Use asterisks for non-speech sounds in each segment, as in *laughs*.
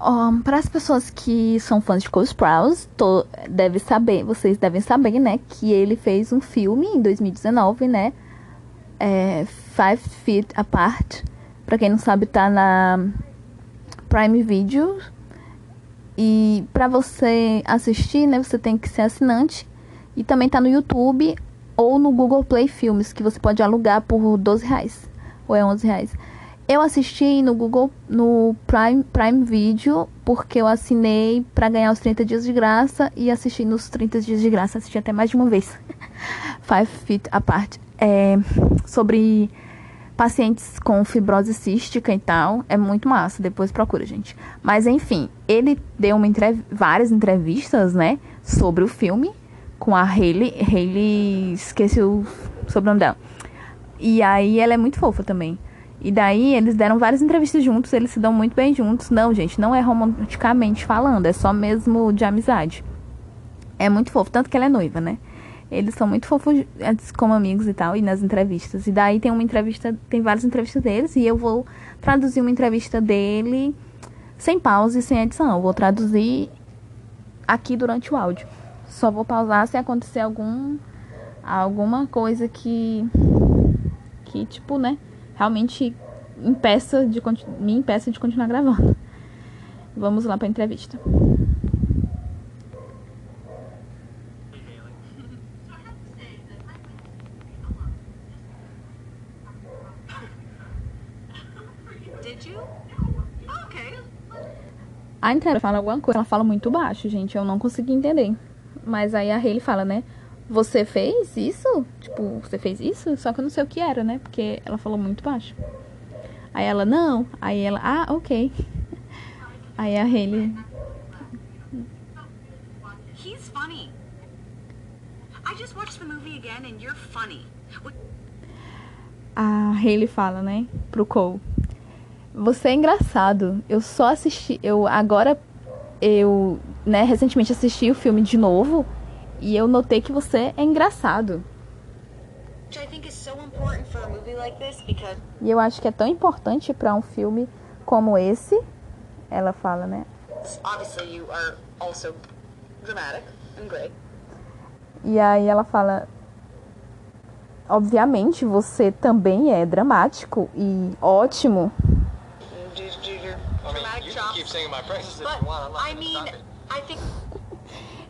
Um, para as pessoas que são fãs de Cole Sprouse, to, deve saber, vocês devem saber, né, que ele fez um filme em 2019, né, é, Five Feet Apart. Para quem não sabe, tá na Prime Video. E para você assistir, né, você tem que ser assinante. E também tá no YouTube ou no Google Play Filmes, que você pode alugar por 12 reais. Ou é 11 reais. Eu assisti no Google, no Prime, Prime Video, porque eu assinei para ganhar os 30 dias de graça e assisti nos 30 dias de graça, assisti até mais de uma vez. *laughs* Five Feet Apart. É, sobre pacientes com fibrose cística e tal, é muito massa, depois procura, gente. Mas enfim, ele deu uma entrev várias entrevistas, né, sobre o filme com a Hayley, Hayley, esqueci o sobrenome dela. E aí ela é muito fofa também. E daí eles deram várias entrevistas juntos, eles se dão muito bem juntos. Não, gente, não é romanticamente falando, é só mesmo de amizade. É muito fofo, tanto que ela é noiva, né? Eles são muito fofos como amigos e tal, e nas entrevistas. E daí tem uma entrevista, tem várias entrevistas deles, e eu vou traduzir uma entrevista dele sem pausa e sem edição. Eu vou traduzir aqui durante o áudio. Só vou pausar se acontecer algum alguma coisa que que tipo, né, realmente impeça de, me impeça de continuar gravando. Vamos lá para a entrevista. A entrevista fala alguma coisa, ela fala muito baixo, gente, eu não consegui entender. Mas aí a Hayley fala, né? Você fez isso? Tipo, você fez isso? Só que eu não sei o que era, né? Porque ela falou muito baixo. Aí ela, não. Aí ela, ah, ok. Aí a Hayley. Funny. A Hayley fala, né, pro Cole. Você é engraçado. Eu só assisti, eu agora eu, né, recentemente assisti o filme de novo e eu notei que você é engraçado. E eu acho que é tão importante para um filme como esse, ela fala, né? E aí ela fala, obviamente você também é dramático e ótimo.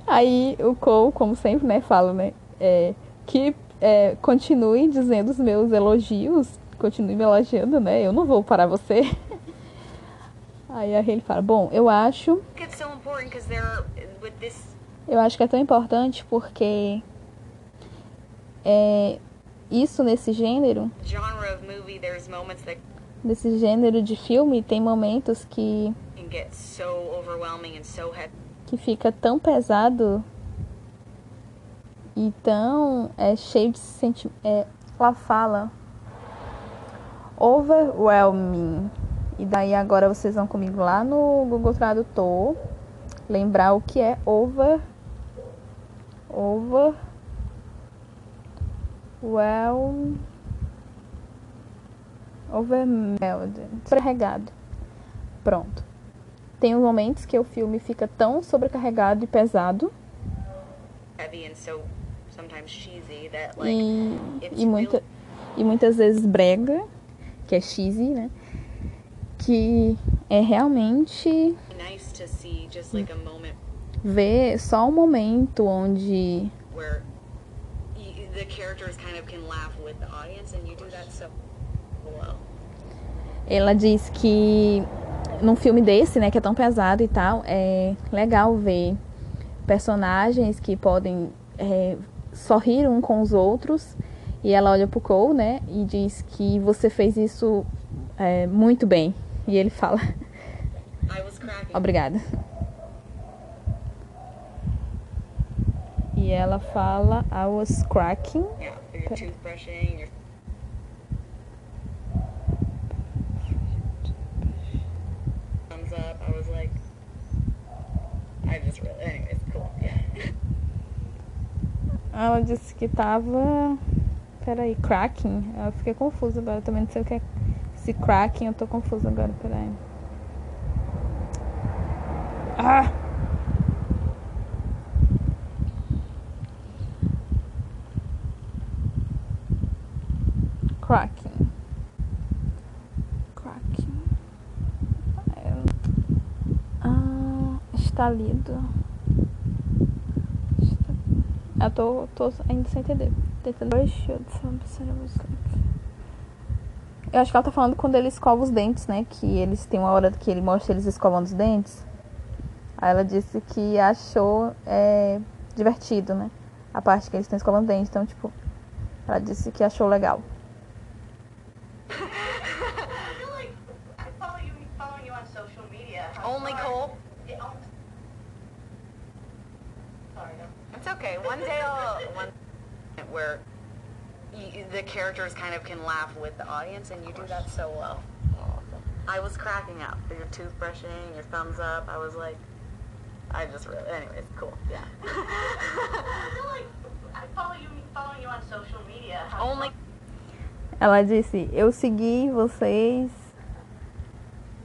Aí o Cole, como sempre, né, fala, né, é, que é, continue dizendo os meus elogios, continue me elogiando, né, eu não vou parar você. *laughs* Aí a Hayley fala, bom, eu acho... Eu acho que é tão importante porque é, isso nesse gênero... Nesse gênero de filme tem momentos que que fica tão pesado e tão é, cheio de sentimento. É, ela fala overwhelming. E daí agora vocês vão comigo lá no Google Tradutor lembrar o que é over over well overwhelmed, sobrecarregado. Pronto. Tem os momentos que o filme fica tão sobrecarregado e pesado. E, e, muita, e muitas vezes brega, que é cheesy, né? Que é realmente ver só um momento onde ela diz que num filme desse, né, que é tão pesado e tal, é legal ver personagens que podem é, sorrir um com os outros. E ela olha pro Cole, né, e diz que você fez isso é, muito bem. E ele fala: Obrigada. E ela fala: I was cracking. Yeah, Ela disse que tava. Peraí, cracking? Eu fiquei confusa agora, também não sei o que é. Se cracking, eu tô confusa agora, peraí. Ah! Cracking. É. Ah, está lido. Eu tô, tô ainda sem entender. Tentando. Eu acho que ela tá falando quando ele escova os dentes, né? Que eles têm uma hora que ele mostra eles escovando os dentes. Aí ela disse que achou é, divertido, né? A parte que eles estão escovando os dentes. Então, tipo, ela disse que achou legal. Only Cole? It's okay. One day I'll one where you, the characters kind of can laugh with the audience, and you do that so well. I was cracking up. Your toothbrushing, your thumbs up. I was like, I just really. Anyways, cool. Yeah. I feel like I follow you, following you on social media. Only. Ela disse: Eu segui vocês.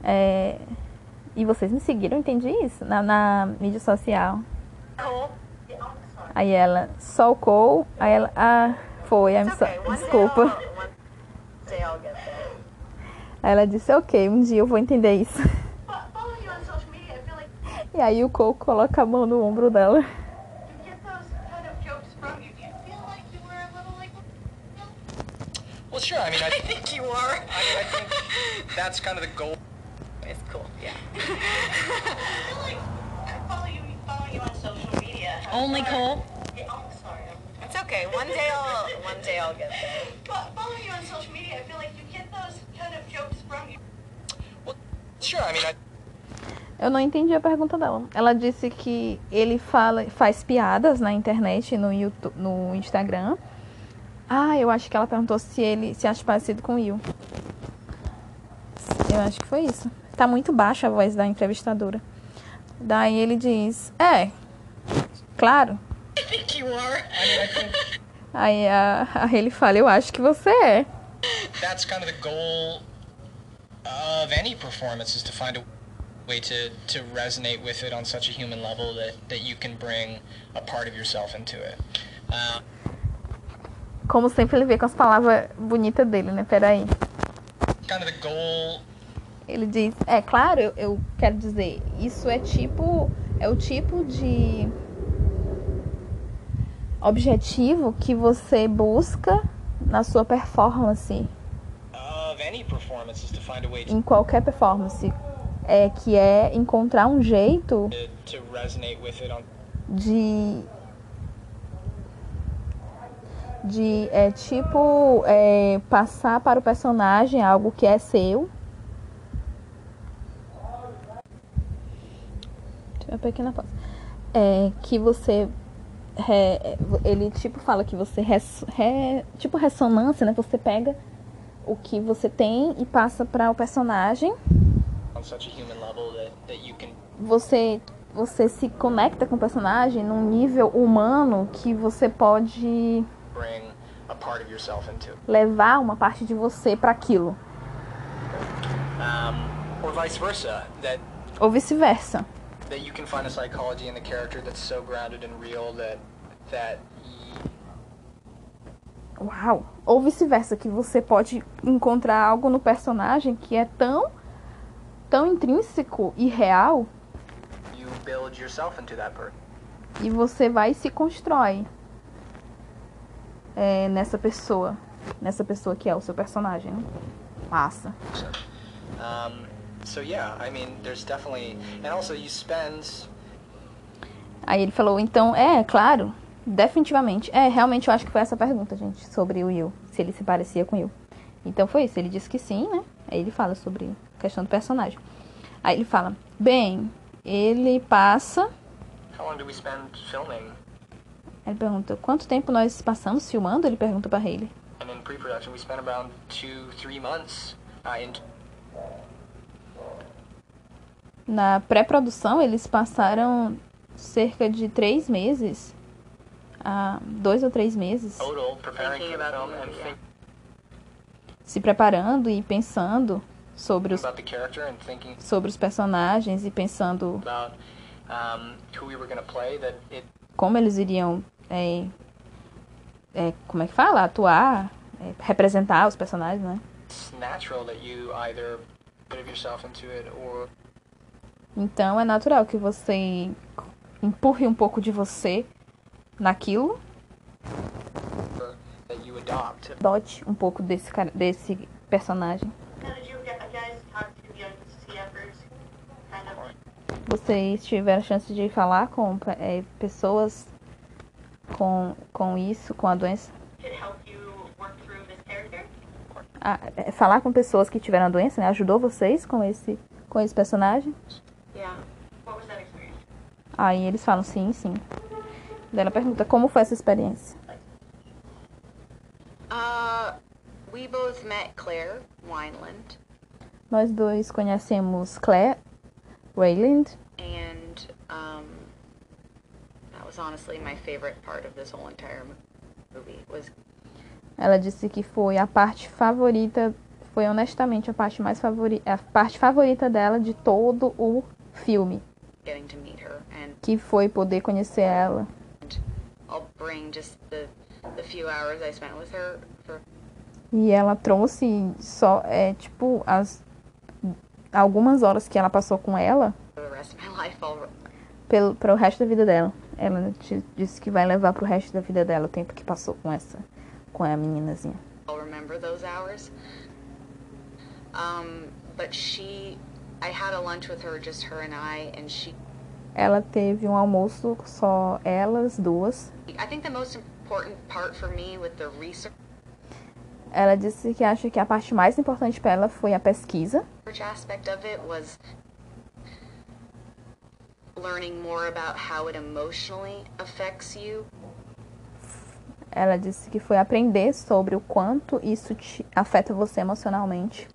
é, e vocês me seguiram, entendi isso, na, na mídia social. Cole? Aí ela, só o Cole. Aí ela, ah, foi, I'm so- desculpa. Aí ela disse: Ok, um dia eu vou entender isso. Fo- following you on social media, I feel like E aí o Cole coloca a mão no ombro dela. Well, sure. I mean, I, *laughs* I think you are. I I think that's kind of the goal. It's cool. Yeah. *laughs* I feel like I follow you, following you on social media. Only Cole? Yeah, oh, sorry. It's okay. One day I'll. One day I'll get there. Fo- following you on social media, I feel like you get those kind of jokes from you. Well, sure. I mean, I, Eu não entendi a pergunta dela. Ela disse que ele fala, faz piadas na internet, no, YouTube, no Instagram. Ah, eu acho que ela perguntou se ele se acha parecido com o Will. Eu acho que foi isso. Tá muito baixa a voz da entrevistadora. Daí ele diz: É, claro. I *laughs* think you are. I mean, I think Aí a, a ele fala: Eu acho que você é. that's kind of the goal of any performance is to find a way to, to resonate with it on such a human level that, that you can bring a part of yourself into it. Uh, Como sempre, ele vê com as palavras bonitas dele, né? Peraí. kind of the goal Ele diz, é claro, eu, eu quero dizer, isso é tipo, é o tipo de objetivo que você busca na sua performance, em qualquer performance, é que é encontrar um jeito de de é tipo é, passar para o personagem algo que é seu. Uma pequena pausa é que você é, ele tipo fala que você res, re- tipo ressonância né? Você pega o que você tem e passa para o personagem. Você você se conecta com o personagem num nível humano que você pode levar uma parte de você para aquilo. Um, or vice versa, that ou vice-versa. That you can find a psychology in the character that's so grounded and real that that Uau! Ou vice-versa, que você pode encontrar algo no personagem que é tão tão intrínseco e real you build yourself into that person. e você vai e se constrói é, nessa pessoa, nessa pessoa que é o seu personagem. Né? Massa. Um, so yeah, I mean, there's definitely, and also you spend Aí ele falou, então, é, claro, definitivamente. É, realmente eu acho que foi essa pergunta, gente, sobre o Will, se ele se parecia com o Will. Então foi isso, ele disse que sim, né? Aí ele fala sobre a questão do personagem. Aí ele fala, bem, ele passa. how long do we spend filming? Ele pergunta, quanto tempo nós passamos filmando? Ele pergunta pra Hayley. And in pre-production, we spent around two, three months uh, in Na pré-produção, eles passaram cerca de três meses. Ah, dois ou três meses. Se preparando e pensando sobre os, sobre os personagens e pensando como eles iriam, é, é, como é que fala? Atuar, é, representar os personagens, né? it's natural that you either put yourself into it or Então é natural que você empurre um pouco de você naquilo, that you adopt. adote um pouco desse, cara- desse personagem. Vocês tiveram a chance de falar com é, pessoas com, com isso, com a doença? Ah, é, falar com pessoas que tiveram a doença, né? Ajudou vocês com esse, com esse personagem? Yeah. What was that experience? Aí eles falam sim, sim. Daí ela pergunta como foi essa experiência. Uh, we both met Claire Wineland, Nós dois conhecemos Claire Wayland and um, that was honestly my favorite part of this whole entire mo- movie. Was Ela disse que foi a parte favorita, foi honestamente a parte mais favorita, a parte favorita dela de todo o filme, getting to meet her, and que foi poder conhecer ela. I'll bring just the the few hours I spent with her for E ela trouxe só, é, tipo, as algumas horas que ela passou com ela *laughs* pelo para o resto da vida dela. Ela te- disse que vai levar pro resto da vida dela o tempo que passou com essa com a meninazinha. I'll remember those hours. Um, but she, I had a lunch with her, just her and I, and she. Ela teve um almoço só elas duas. I think the most important part for me with the research Ela disse que acha que a parte mais importante para ela foi a pesquisa, aspect of it was learning more about how it emotionally affects you. Ela disse que foi aprender sobre o quanto isso te afeta você emocionalmente.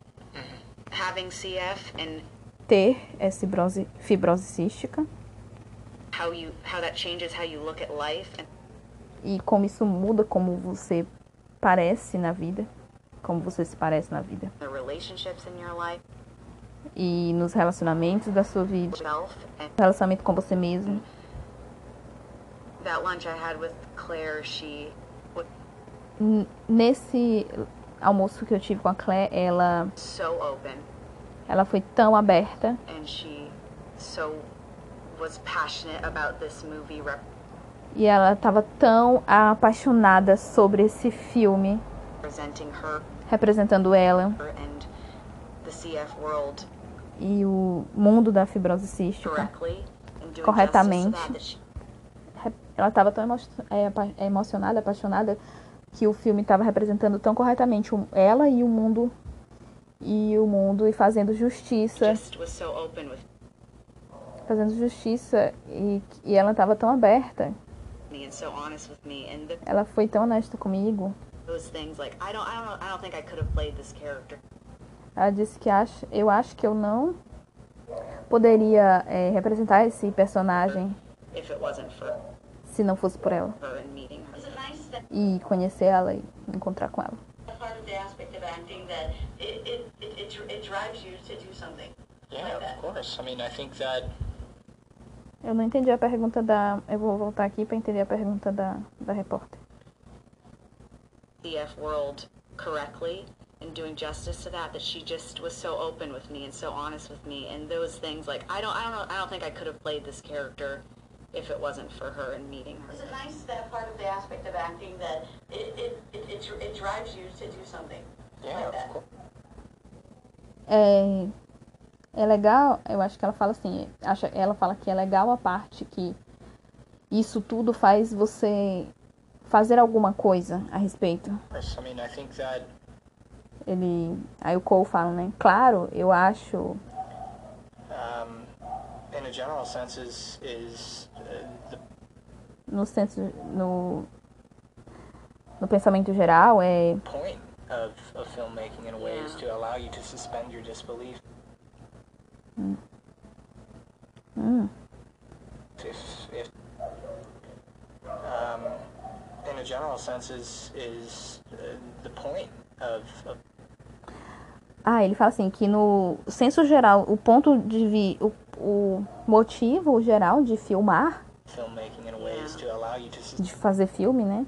Having CF and Ter essa fibrose, fibrose cística. How you how that changes how you look at life and e como isso muda como você parece na vida, como você se parece na vida. the relationships in your life, e nos relacionamentos da sua vida, and relacionamento com você mesmo. that lunch I had with Claire, she Nesse almoço que eu tive com a Claire, ela so open ela foi tão aberta e ela estava tão apaixonada sobre esse filme, representando ela e o mundo da fibrose cística. Corretamente. Ela estava tão emo é, emocionada, apaixonada, que o filme estava representando tão corretamente ela e o mundo e o mundo e fazendo justiça, just was so open with fazendo justiça e, e ela estava tão aberta. Ela foi tão honesta comigo. those things like I don't I don't know I don't think I could have played this character Ela disse que acha, eu acho que eu não poderia é, representar esse personagem if it wasn't for se não fosse por ela her and meeting her. Is it nice that e conhecer ela e encontrar com ela. It, it, it, it, drives you to do something? Yeah, of course. I mean, I think that Eu não entendi a pergunta da. Eu vou voltar aqui para entender a pergunta da, da repórter. CF world correctly and doing justice to that that she just was so open with me and so honest with me and those things like I don't I don't know I don't think I could have played this character if it wasn't for her and meeting her. Is it nice that part of the aspect of acting that it, it, it, it, it drives you to do something? yeah, like of that? course. É, é legal, eu acho que ela fala assim, acha, ela fala que é legal a parte que isso tudo faz você fazer alguma coisa a respeito. I mean, I think that Ele, aí o Cole fala, né? Claro, eu acho, um, in a general sense is is uh, the no senso, no, no pensamento geral, é point of, of filmmaking in a way is to allow you to suspend your disbelief. hum, If if um, in a general sense is is uh, the point of, of Ah, ele fala assim que no senso geral, o ponto de vi, o, o motivo geral de filmar, ways de fazer filme, né?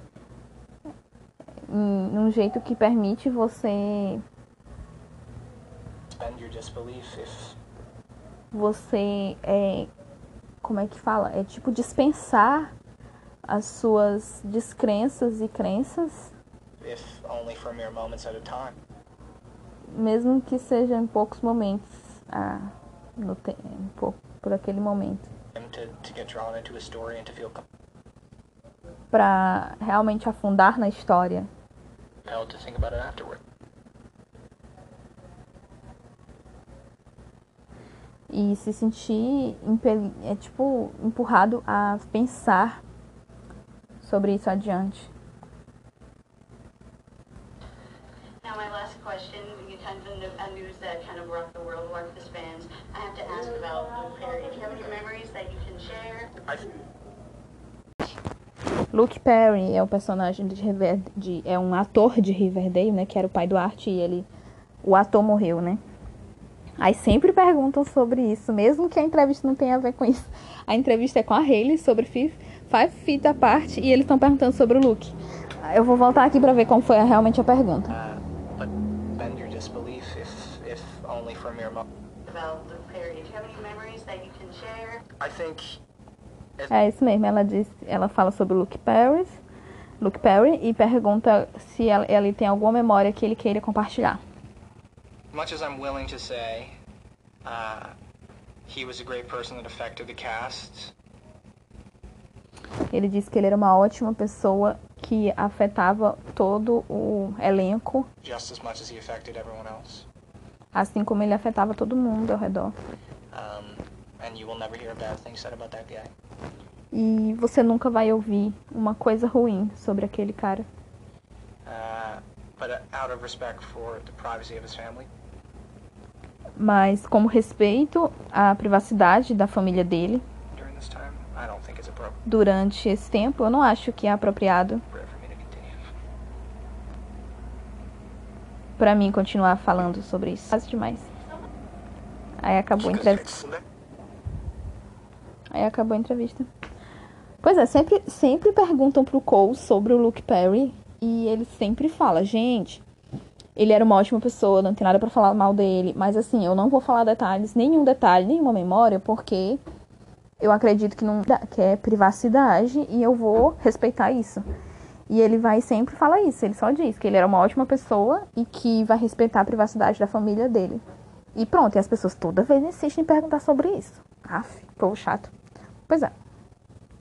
Em um jeito que permite você você é como é que fala? É tipo dispensar as suas descrenças e crenças, mesmo que seja em poucos momentos, ah, no te- pouco por aquele momento, para realmente afundar na história to think about it afterward. e se sentir é tipo empurrado a pensar sobre isso adiante. Now, my last question, you kind of news that kind of rocked the world, rocked the spans. I have to ask about Luke Perry. Do you have any memories that you can share? I, Luke Perry é o personagem de River, de, é um ator de Riverdale, né, que era o pai do Art e ele o ator morreu, né? Aí sempre perguntam sobre isso, mesmo que a entrevista não tenha a ver com isso. A entrevista é com a Hailey sobre Fi- Five Feet Apart e eles estão perguntando sobre o Luke. Eu vou voltar aqui pra ver como foi realmente a pergunta. uh, but bend your disbelief if, if only for mere moments. About Luke Perry. Do you have any memories that you can share? I think É isso mesmo, ela diz, ela fala sobre o Luke Perry, Luke Perry e pergunta se ela, ele tem alguma memória que ele queira compartilhar. much as I'm willing to say uh, he was a great person that affected the cast, Ele disse que ele era uma ótima pessoa que afetava todo o elenco, just as much as he affected everyone else. assim como ele afetava todo mundo ao redor. Um, and you will never hear a bad thing said about that guy. E você nunca vai ouvir uma coisa ruim sobre aquele cara. But uh, Mas como respeito à privacidade da família dele durante esse tempo, eu não acho que é apropriado pra mim continuar falando sobre isso. Quase demais. Aí acabou a entrevista. Aí acabou a entrevista. Pois é, sempre, sempre perguntam pro Cole sobre o Luke Perry e ele sempre fala, gente, ele era uma ótima pessoa, não tem nada pra falar mal dele, mas assim, eu não vou falar detalhes, nenhum detalhe, nenhuma memória, porque eu acredito que não que é privacidade e eu vou respeitar isso. E ele vai sempre falar isso, ele só diz que ele era uma ótima pessoa e que vai respeitar a privacidade da família dele. E pronto, e as pessoas toda vez insistem em perguntar sobre isso. Aff, povo chato. Pois é.